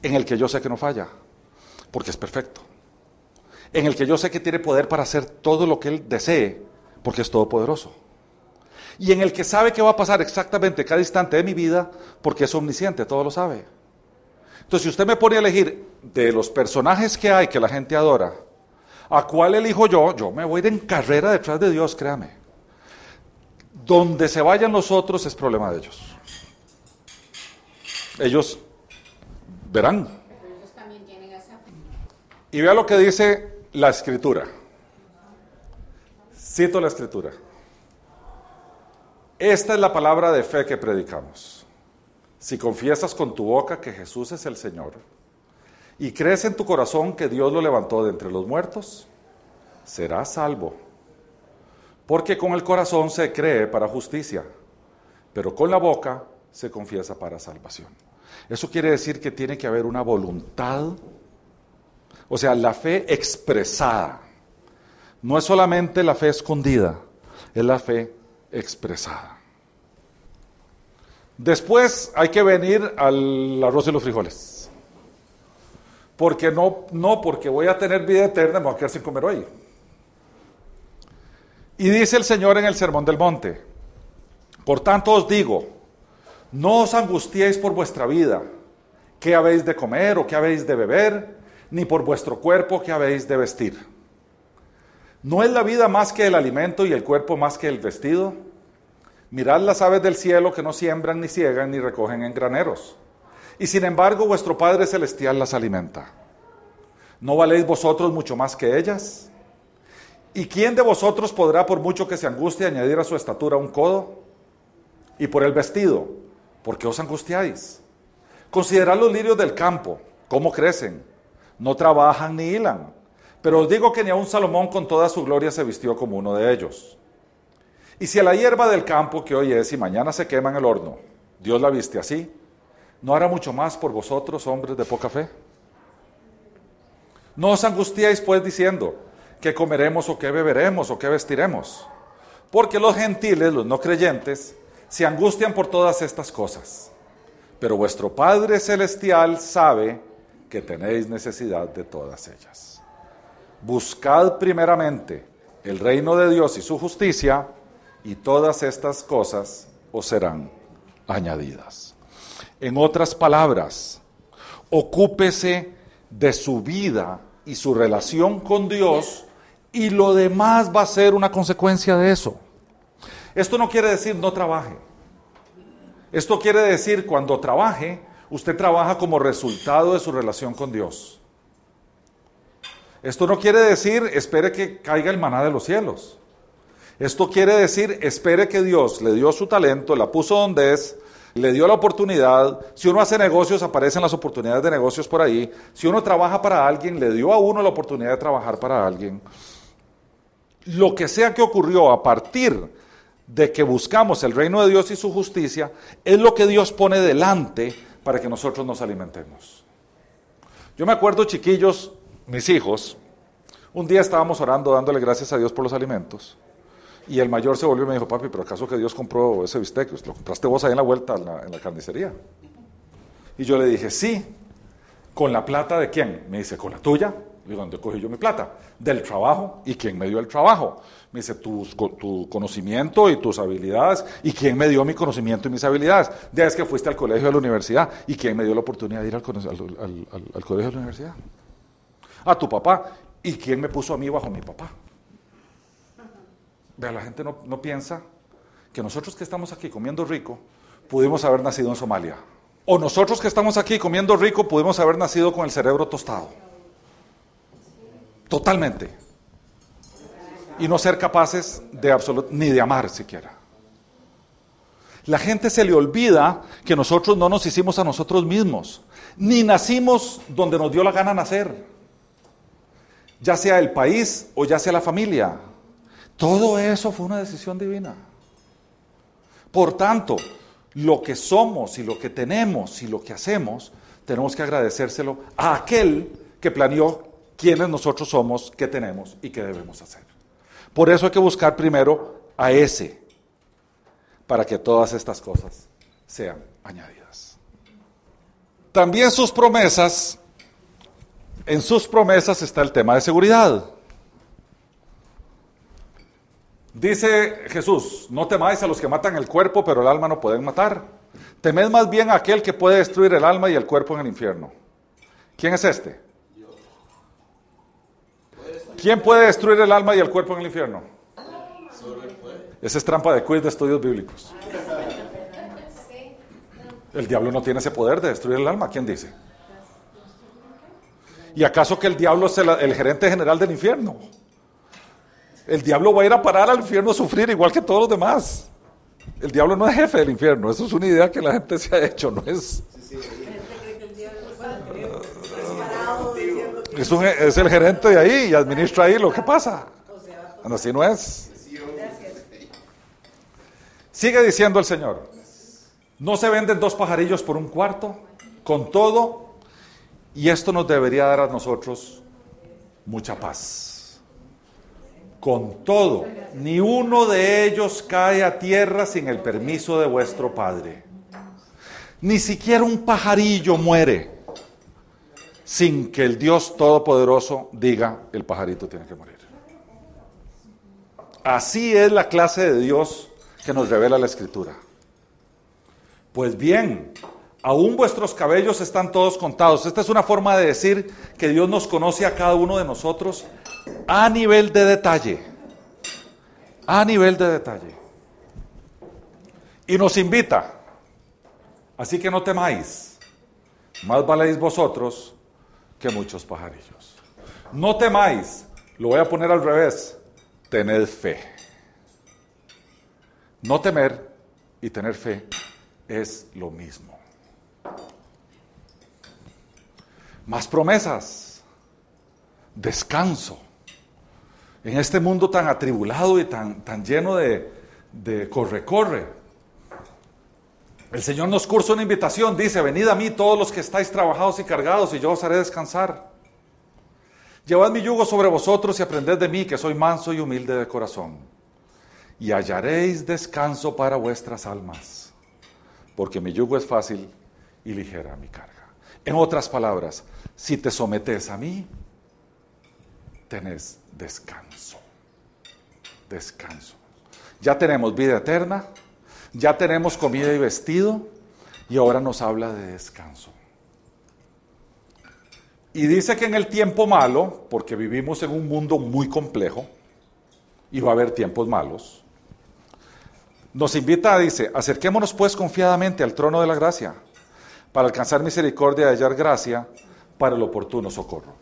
en el que yo sé que no falla, porque es perfecto. En el que yo sé que tiene poder para hacer todo lo que Él desee, porque es todopoderoso. Y en el que sabe que va a pasar exactamente cada instante de mi vida, porque es omnisciente, todo lo sabe. Entonces, si usted me pone a elegir de los personajes que hay que la gente adora, ¿a cuál elijo yo? Yo me voy de en carrera detrás de Dios, créame. Donde se vayan los otros es problema de ellos. Ellos verán. Y vea lo que dice la escritura. Cito la escritura. Esta es la palabra de fe que predicamos. Si confiesas con tu boca que Jesús es el Señor y crees en tu corazón que Dios lo levantó de entre los muertos, serás salvo. Porque con el corazón se cree para justicia, pero con la boca se confiesa para salvación. Eso quiere decir que tiene que haber una voluntad, o sea, la fe expresada. No es solamente la fe escondida, es la fe expresada. Después hay que venir al arroz y los frijoles. Porque no, no, porque voy a tener vida eterna, me voy a quedar sin comer hoy. Y dice el Señor en el Sermón del Monte, por tanto os digo, no os angustiéis por vuestra vida, qué habéis de comer o qué habéis de beber, ni por vuestro cuerpo qué habéis de vestir. ¿No es la vida más que el alimento y el cuerpo más que el vestido? Mirad las aves del cielo que no siembran ni ciegan ni recogen en graneros. Y sin embargo vuestro Padre Celestial las alimenta. ¿No valéis vosotros mucho más que ellas? ¿Y quién de vosotros podrá, por mucho que se angustie, añadir a su estatura un codo? Y por el vestido, ¿por qué os angustiáis? Considerad los lirios del campo, cómo crecen. No trabajan ni hilan. Pero os digo que ni aun Salomón con toda su gloria se vistió como uno de ellos. Y si a la hierba del campo que hoy es y mañana se quema en el horno, Dios la viste así, ¿no hará mucho más por vosotros, hombres de poca fe? No os angustiéis pues diciendo, ¿qué comeremos o qué beberemos o qué vestiremos? Porque los gentiles, los no creyentes, se angustian por todas estas cosas. Pero vuestro Padre Celestial sabe que tenéis necesidad de todas ellas. Buscad primeramente el reino de Dios y su justicia, y todas estas cosas os serán añadidas. En otras palabras, ocúpese de su vida y su relación con Dios y lo demás va a ser una consecuencia de eso. Esto no quiere decir no trabaje. Esto quiere decir cuando trabaje, usted trabaja como resultado de su relación con Dios. Esto no quiere decir espere que caiga el maná de los cielos. Esto quiere decir espere que Dios le dio su talento, la puso donde es, le dio la oportunidad. Si uno hace negocios, aparecen las oportunidades de negocios por ahí. Si uno trabaja para alguien, le dio a uno la oportunidad de trabajar para alguien. Lo que sea que ocurrió a partir de que buscamos el reino de Dios y su justicia, es lo que Dios pone delante para que nosotros nos alimentemos. Yo me acuerdo, chiquillos, mis hijos, un día estábamos orando, dándole gracias a Dios por los alimentos. Y el mayor se volvió y me dijo, papi, pero ¿acaso que Dios compró ese bistec? ¿Lo compraste vos ahí en la vuelta en la, carnicería? Y yo le dije, sí. ¿Con la plata de quién? Me dice, ¿con la tuya? Le digo, ¿dónde cogí yo mi plata? Del trabajo. ¿Y quién me dio el trabajo? Me dice, tu, tu conocimiento y tus habilidades. ¿Y quién me dio mi conocimiento y mis habilidades? Ya es que fuiste al colegio de la universidad. ¿Y quién me dio la oportunidad de ir al, al colegio de la universidad? A tu papá. ¿Y quién me puso a mí bajo mi papá? La gente no, no piensa que nosotros que estamos aquí comiendo rico, pudimos haber nacido en Somalia. O nosotros que estamos aquí comiendo rico, pudimos haber nacido con el cerebro tostado. Totalmente. Y no ser capaces de ni de amar siquiera. La gente se le olvida que nosotros no nos hicimos a nosotros mismos, ni nacimos donde nos dio la gana nacer, ya sea el país o ya sea la familia. Todo eso fue una decisión divina. Por tanto, lo que somos y lo que tenemos y lo que hacemos, tenemos que agradecérselo a aquel que planeó quiénes nosotros somos, qué tenemos y qué debemos hacer. Por eso hay que buscar primero a ese, para que todas estas cosas sean añadidas. También sus promesas, en sus promesas está el tema de seguridad. Dice Jesús, no temáis a los que matan el cuerpo, pero el alma no pueden matar. Temed más bien a aquel que puede destruir el alma y el cuerpo en el infierno. ¿Quién es este? ¿Quién puede destruir el alma y el cuerpo en el infierno? Esa es trampa de quiz de estudios bíblicos. El diablo no tiene ese poder de destruir el alma. ¿Quién dice? ¿Y acaso que el diablo es el, gerente general del infierno? El diablo va a ir a parar al infierno a sufrir igual que todos los demás. El diablo no es jefe del infierno. Eso es una idea que la gente se ha hecho. No es. Es, el gerente de ahí y administra ahí lo que pasa. Así no es. Sigue diciendo el Señor, no se venden dos pajarillos por un cuarto, con todo, y esto nos debería dar a nosotros mucha paz. Con todo, ni uno de ellos cae a tierra sin el permiso de vuestro Padre. Ni siquiera un pajarillo muere sin que el Dios Todopoderoso diga, el pajarito tiene que morir. Así es la clase de Dios que nos revela la Escritura. Pues bien, aún vuestros cabellos están todos contados. Esta es una forma de decir que Dios nos conoce a cada uno de nosotros a nivel de detalle. A nivel de detalle. Y nos invita. Así que no temáis. Más valéis vosotros que muchos pajarillos. No temáis, lo voy a poner al revés, tened fe. No temer y tener fe es lo mismo. Más promesas, descanso. En este mundo tan atribulado y tan, tan lleno de, corre-corre, el Señor nos cursa una invitación, dice, venid a mí todos los que estáis trabajados y cargados y yo os haré descansar. Llevad mi yugo sobre vosotros y aprended de mí, que soy manso y humilde de corazón. Y hallaréis descanso para vuestras almas, porque mi yugo es fácil y ligera mi carga. En otras palabras, si te sometes a mí, tenés descanso. Descanso. Ya tenemos vida eterna, ya tenemos comida y vestido, y ahora nos habla de descanso. Y dice que en el tiempo malo, porque vivimos en un mundo muy complejo, y va a haber tiempos malos, nos invita, dice, acerquémonos pues confiadamente al trono de la gracia, para alcanzar misericordia y hallar gracia para el oportuno socorro.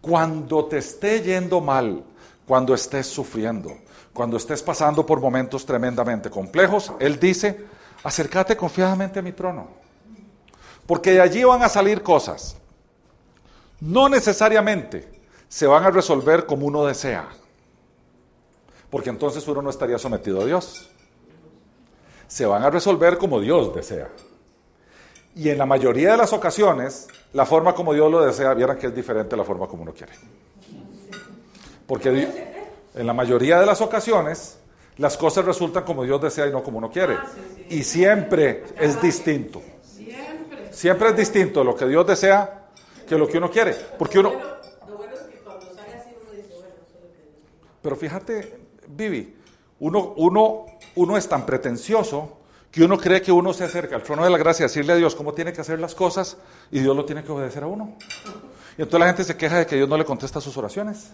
Cuando te esté yendo mal, cuando estés sufriendo, cuando estés pasando por momentos tremendamente complejos, Él dice, acércate confiadamente a mi trono. Porque de allí van a salir cosas. No necesariamente se van a resolver como uno desea. Porque entonces uno no estaría sometido a Dios. Se van a resolver como Dios desea. Y en la mayoría de las ocasiones, la forma como Dios lo desea, vieran que es diferente a la forma como uno quiere. Porque en la mayoría de las ocasiones, las cosas resultan como Dios desea y no como uno quiere. Y siempre es distinto. Siempre es distinto lo que Dios desea que lo que uno quiere. Porque uno... Pero fíjate, Vivi, uno, uno, uno es tan pretencioso que uno cree que uno se acerca al trono de la gracia decirle a Dios cómo tiene que hacer las cosas y Dios lo tiene que obedecer a uno. Y entonces la gente se queja de que Dios no le contesta sus oraciones.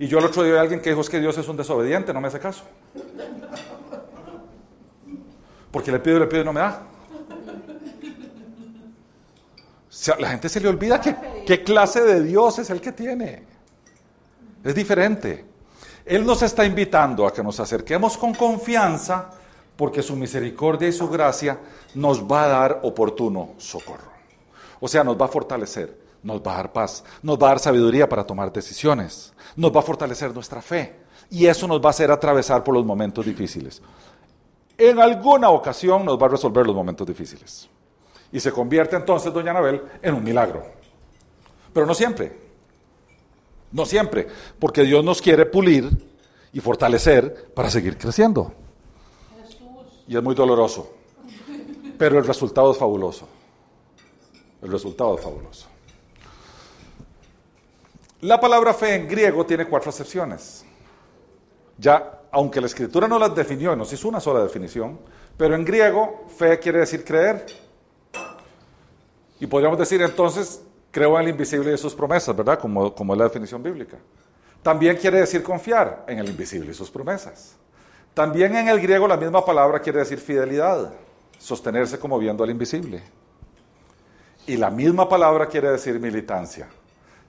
Y yo el otro día vi a alguien que dijo es que Dios es un desobediente, no me hace caso. Porque le pido y le pido y no me da. la gente se le olvida que, qué clase de Dios es el que tiene. Es diferente. Él nos está invitando a que nos acerquemos con confianza porque su misericordia y su gracia nos va a dar oportuno socorro. O sea, nos va a fortalecer, nos va a dar paz, nos va a dar sabiduría para tomar decisiones, nos va a fortalecer nuestra fe y eso nos va a hacer atravesar por los momentos difíciles. En alguna ocasión nos va a resolver los momentos difíciles. Y se convierte entonces, doña Anabel, en un milagro. Pero no siempre. No siempre. Porque Dios nos quiere pulir y fortalecer para seguir creciendo y es muy doloroso, pero el resultado es fabuloso. El resultado es fabuloso. La palabra fe en griego tiene cuatro acepciones. Ya, aunque la escritura no las definió, nos hizo una sola definición, pero en griego fe quiere decir creer. Y podríamos decir entonces, creo en el invisible y sus promesas, ¿verdad? Como, como es la definición bíblica. También quiere decir confiar en el invisible y sus promesas. También en el griego la misma palabra quiere decir fidelidad, sostenerse como viendo al invisible. Y la misma palabra quiere decir militancia,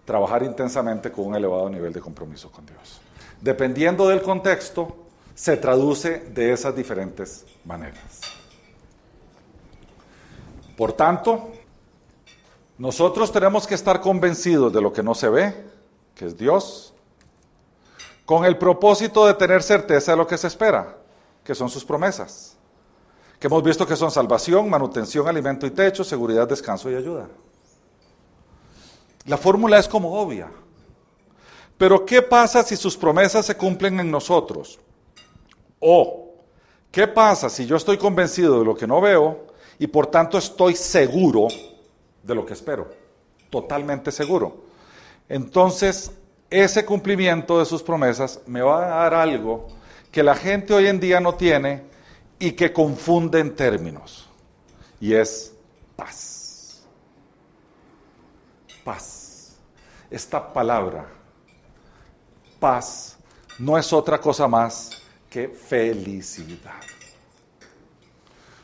trabajar intensamente con un elevado nivel de compromiso con Dios. Dependiendo del contexto, se traduce de esas diferentes maneras. Por tanto, nosotros tenemos que estar convencidos de lo que no se ve, que es Dios, con el propósito de tener certeza de lo que se espera, que son sus promesas, que hemos visto que son salvación, manutención, alimento y techo, seguridad, descanso y ayuda. La fórmula es como obvia. Pero ¿qué pasa si sus promesas se cumplen en nosotros? O, ¿qué pasa si yo estoy convencido de lo que no veo y por tanto estoy seguro de lo que espero? Totalmente seguro. Entonces, ese cumplimiento de sus promesas me va a dar algo que la gente hoy en día no tiene y que confunde en términos. Y es paz. Paz. Esta palabra, paz, no es otra cosa más que felicidad.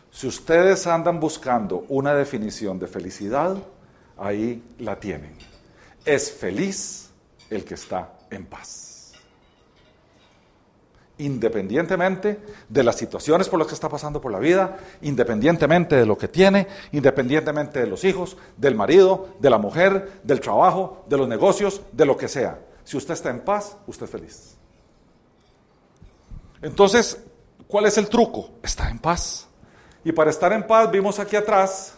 Si ustedes andan buscando una definición de felicidad, ahí la tienen. Es feliz el que está en paz. Independientemente de las situaciones por las que está pasando por la vida, independientemente de lo que tiene, independientemente de los hijos, del marido, de la mujer, del trabajo, de los negocios, de lo que sea. Si usted está en paz, usted es feliz. Entonces, ¿cuál es el truco? Estar en paz. Y para estar en paz, vimos aquí atrás,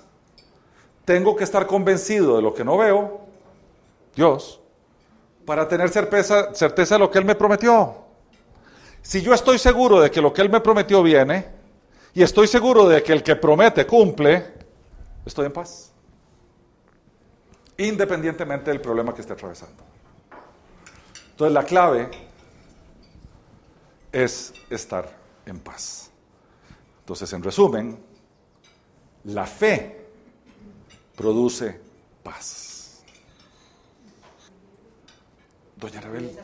tengo que estar convencido de lo que no veo, Dios, para tener certeza, certeza de lo que Él me prometió. Si yo estoy seguro de que lo que Él me prometió viene, y estoy seguro de que el que promete cumple, estoy en paz. Independientemente del problema que esté atravesando. Entonces la clave es estar en paz. Entonces, en resumen, la fe produce paz. Doña Rebel,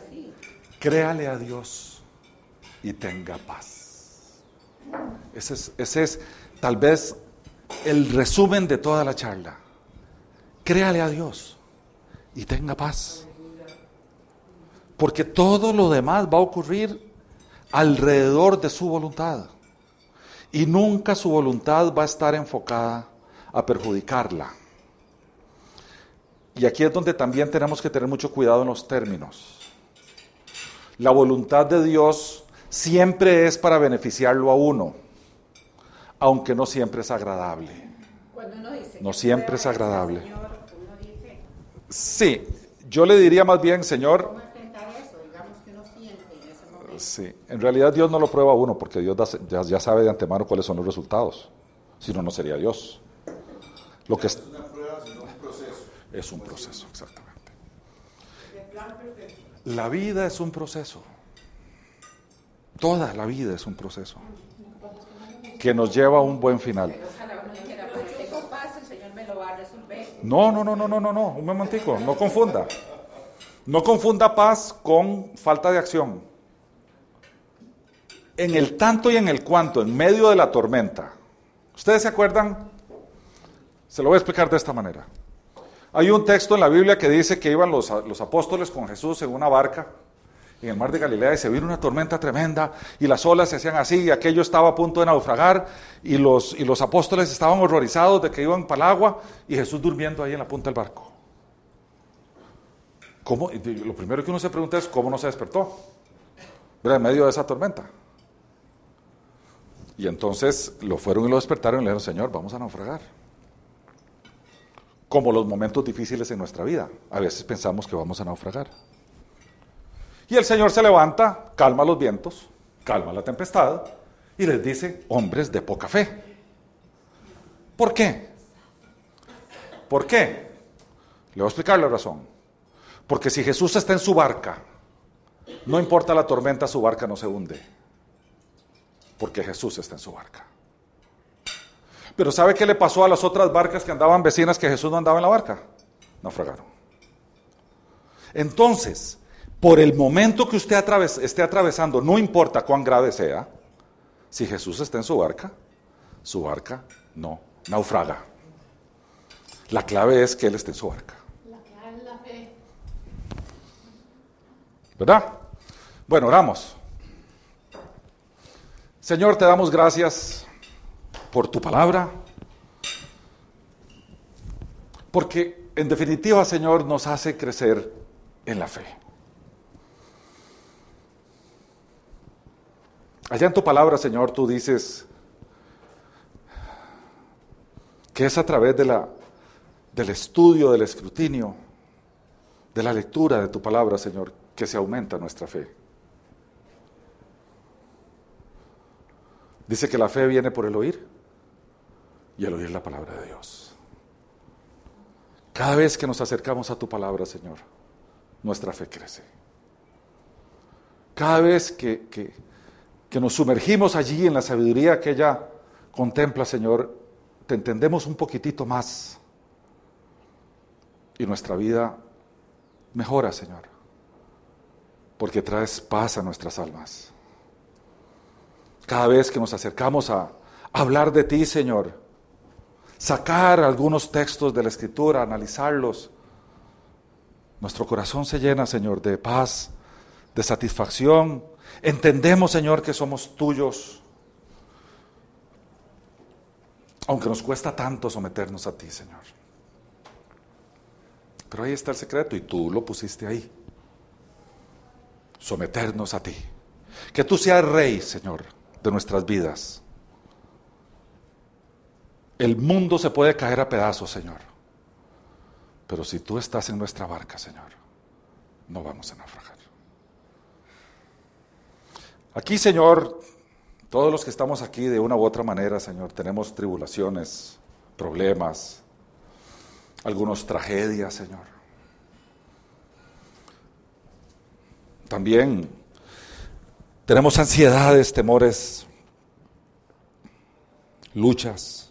créale a Dios y tenga paz. Ese es, ese es tal vez el resumen de toda la charla. Créale a Dios y tenga paz. Porque todo lo demás va a ocurrir alrededor de su voluntad. Y nunca su voluntad va a estar enfocada a perjudicarla. Y aquí es donde también tenemos que tener mucho cuidado en los términos. La voluntad de Dios siempre es para beneficiarlo a uno, aunque no siempre es agradable. no siempre es agradable. Sí, yo le diría más bien, Señor, Sí, en realidad Dios no lo prueba a uno porque Dios ya, sabe de antemano cuáles son los resultados. Si no, no sería Dios. Lo que es, una prueba, sino un proceso. Es un proceso, exactamente. La vida es un proceso. Toda la vida es un proceso que nos lleva a un buen final. No, no, no, no, no, no, no, un momentico, no confunda. No confunda paz con falta de acción en el tanto y en el cuanto, en medio de la tormenta. ¿Ustedes se acuerdan? Se lo voy a explicar de esta manera. Hay un texto en la Biblia que dice que iban los, apóstoles con Jesús en una barca en el mar de Galilea y se vino una tormenta tremenda y las olas se hacían así y aquello estaba a punto de naufragar y los, y los apóstoles estaban horrorizados de que iban para el agua y Jesús durmiendo ahí en la punta del barco. ¿Cómo? lo primero que uno se pregunta es cómo no se despertó en medio de esa tormenta. Y entonces lo fueron y lo despertaron y le dijeron, Señor, vamos a naufragar. Como los momentos difíciles en nuestra vida. A veces pensamos que vamos a naufragar. Y el Señor se levanta, calma los vientos, calma la tempestad y les dice, hombres de poca fe. ¿Por qué? ¿Por qué? Le voy a explicar la razón. Porque si Jesús está en su barca, no importa la tormenta, su barca no se hunde porque Jesús está en su barca. Pero ¿sabe qué le pasó a las otras barcas que andaban vecinas que Jesús no andaba en la barca? Naufragaron. Entonces, por el momento que usted esté atravesando, no importa cuán grave sea, si Jesús está en su barca, su barca no naufraga. La clave es que Él esté en su barca. La clave es la fe. ¿Verdad? Bueno, oramos. Señor, te damos gracias por tu palabra, porque en definitiva, Señor, nos hace crecer en la fe. Allá en tu palabra, Señor, tú dices que es a través de la, del estudio, del escrutinio, de la lectura de tu palabra, Señor, que se aumenta nuestra fe. Dice que la fe viene por el oír y el oír la palabra de Dios. Cada vez que nos acercamos a tu palabra, Señor, nuestra fe crece. Cada vez que, que, nos sumergimos allí en la sabiduría que ella contempla, Señor, te entendemos un poquitito más y nuestra vida mejora, Señor, porque traes paz a nuestras almas. Cada vez que nos acercamos a hablar de ti, Señor, sacar algunos textos de la Escritura, analizarlos, nuestro corazón se llena, Señor, de paz, de satisfacción. Entendemos, Señor, que somos tuyos. Aunque nos cuesta tanto someternos a ti, Señor. Pero ahí está el secreto y tú lo pusiste ahí. Someternos a ti. Que tú seas rey, Señor de nuestras vidas. El mundo se puede caer a pedazos, Señor. Pero si tú estás en nuestra barca, Señor, no vamos a naufragar. Aquí, Señor, todos los que estamos aquí de una u otra manera, Señor, tenemos tribulaciones, problemas, algunos tragedias, Señor. También tenemos ansiedades, temores luchas.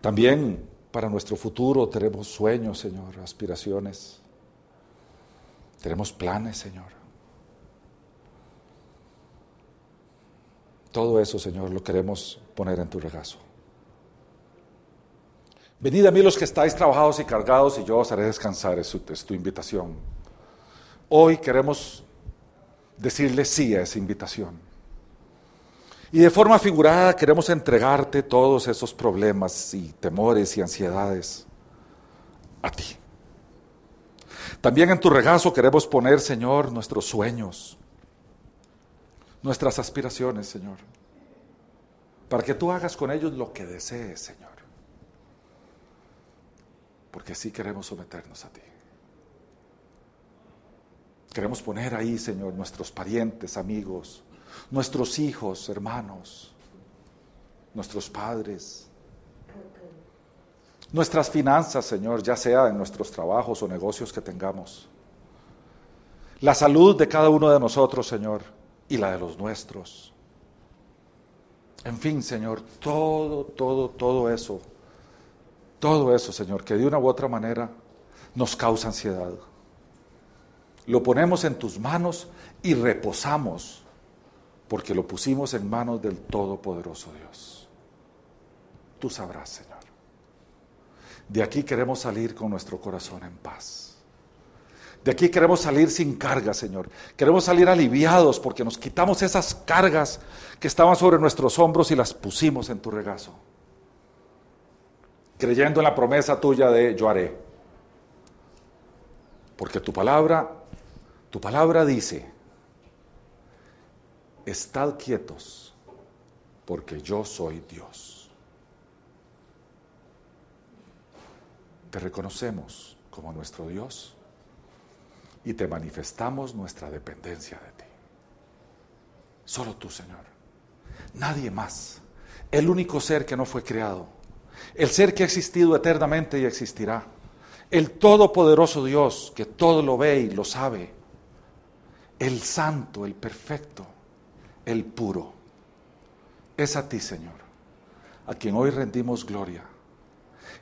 También para nuestro futuro tenemos sueños, Señor, aspiraciones. Tenemos planes, Señor. Todo eso, Señor, lo queremos poner en tu regazo. Venid a mí los que estáis trabajados y cargados y yo os haré descansar, es, tu invitación. Hoy queremos decirle sí a esa invitación. Y de forma figurada queremos entregarte todos esos problemas y temores y ansiedades a ti. También en tu regazo queremos poner, Señor, nuestros sueños, nuestras aspiraciones, Señor, para que tú hagas con ellos lo que desees, Señor porque así queremos someternos a ti. Queremos poner ahí, Señor, nuestros parientes, amigos, nuestros hijos, hermanos, nuestros padres, nuestras finanzas, Señor, ya sea en nuestros trabajos o negocios que tengamos, la salud de cada uno de nosotros, Señor, y la de los nuestros. En fin, Señor, todo, todo, todo eso todo eso, Señor, que de una u otra manera nos causa ansiedad. Lo ponemos en tus manos y reposamos porque lo pusimos en manos del Todopoderoso Dios. Tú sabrás, Señor. De aquí queremos salir con nuestro corazón en paz. De aquí queremos salir sin carga, Señor. Queremos salir aliviados porque nos quitamos esas cargas que estaban sobre nuestros hombros y las pusimos en tu regazo creyendo en la promesa tuya de yo haré. Porque tu palabra, tu palabra dice, estad quietos, porque yo soy Dios. Te reconocemos como nuestro Dios y te manifestamos nuestra dependencia de ti. Solo tú, Señor. Nadie más. El único ser que no fue creado el ser que ha existido eternamente y existirá, el todopoderoso Dios que todo lo ve y lo sabe, el santo, el perfecto, el puro. Es a ti, Señor, a quien hoy rendimos gloria.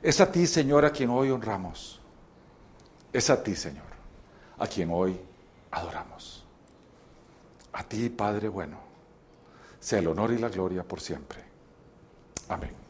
Es a ti, Señor, a quien hoy honramos. Es a ti, Señor, a quien hoy adoramos. A ti, Padre bueno, sea el honor y la gloria por siempre. Amén.